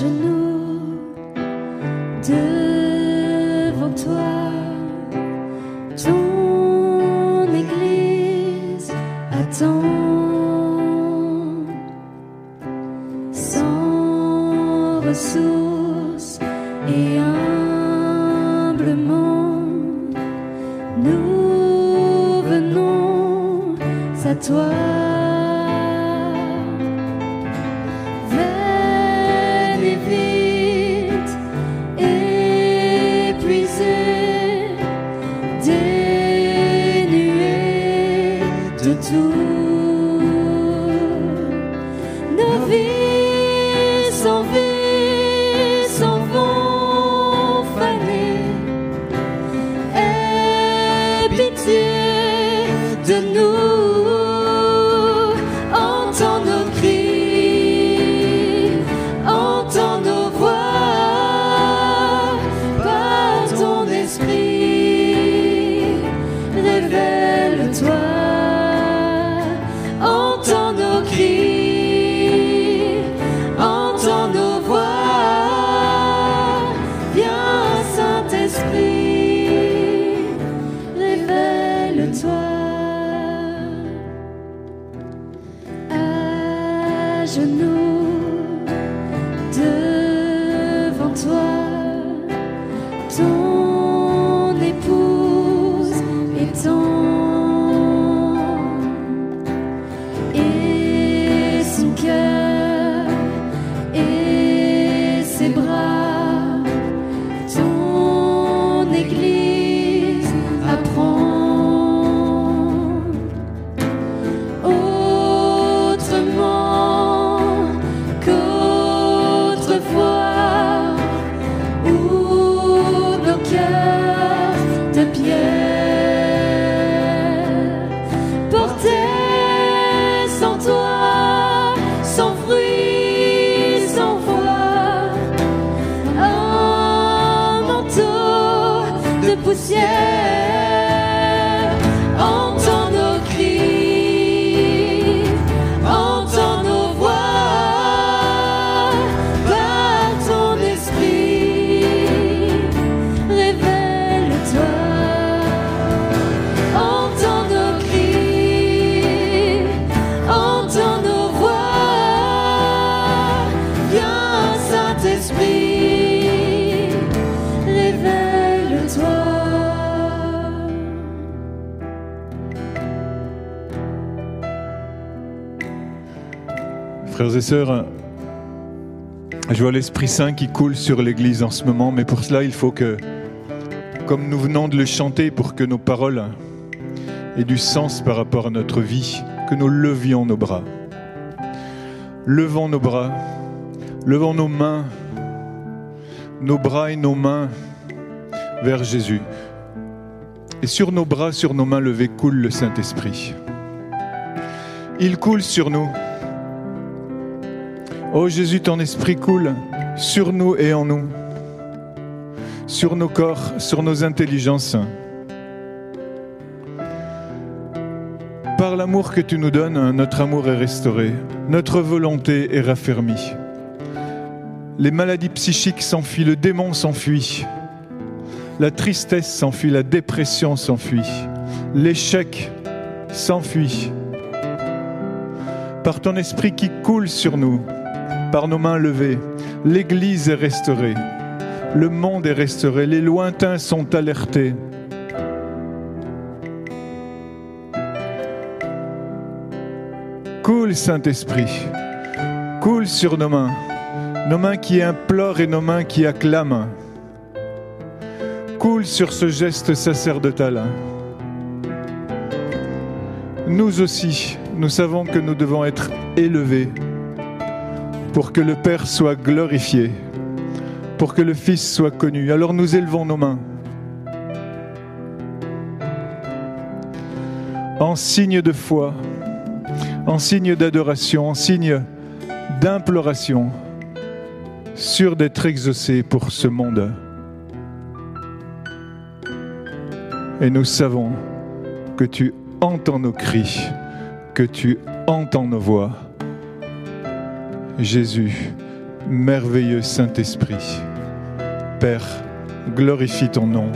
genoux devant toi. Ton Église attend sans ressources et humblement. Nous venons à toi. Tout. Nos vies sans vie s'en vont faner. Aie pitié de nous. Entends nos cris, entends nos voix par ton esprit. Révèle-toi, entends nos cris, entends nos voix. Viens, Saint-Esprit, révèle-toi. À 的不屑。Frères et sœurs, je vois l'Esprit Saint qui coule sur l'Église en ce moment, mais pour cela, il faut que, comme nous venons de le chanter, pour que nos paroles aient du sens par rapport à notre vie, que nous levions nos bras. Levons nos bras, levons nos mains, nos bras et nos mains vers Jésus. Et sur nos bras, sur nos mains levées, coule le Saint-Esprit. Il coule sur nous. Oh Jésus, ton esprit coule sur nous et en nous, sur nos corps, sur nos intelligences. Par l'amour que tu nous donnes, notre amour est restauré, notre volonté est raffermie. Les maladies psychiques s'enfuient, le démon s'enfuit, la tristesse s'enfuit, la dépression s'enfuit, l'échec s'enfuit. Par ton esprit qui coule sur nous, par nos mains levées, l'Église est restaurée, le monde est restauré, les lointains sont alertés. Coule Saint-Esprit, coule sur nos mains, nos mains qui implorent et nos mains qui acclament. Coule sur ce geste sacerdotal. Nous aussi, nous savons que nous devons être élevés pour que le Père soit glorifié, pour que le Fils soit connu. Alors nous élevons nos mains en signe de foi, en signe d'adoration, en signe d'imploration, sûr d'être exaucés pour ce monde. Et nous savons que tu entends nos cris, que tu entends nos voix. Jésus, merveilleux Saint-Esprit. Père, glorifie ton nom.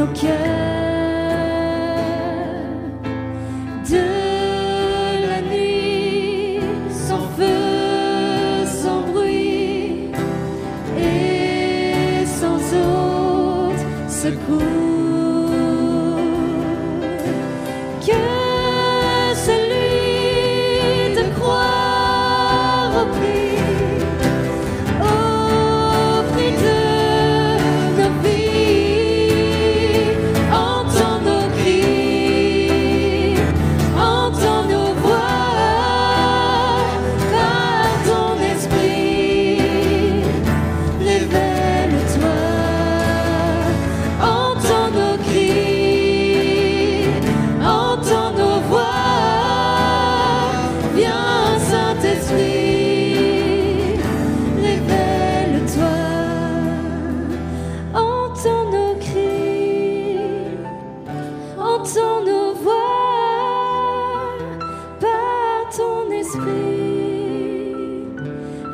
nos cœurs de la nuit sans feu, sans bruit et sans autre secours.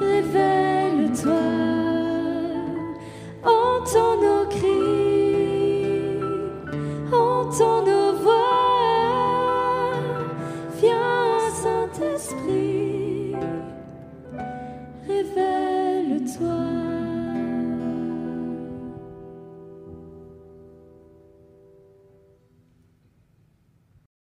révèle-toi, entends nos cris, entends nos voix, viens Saint-Esprit.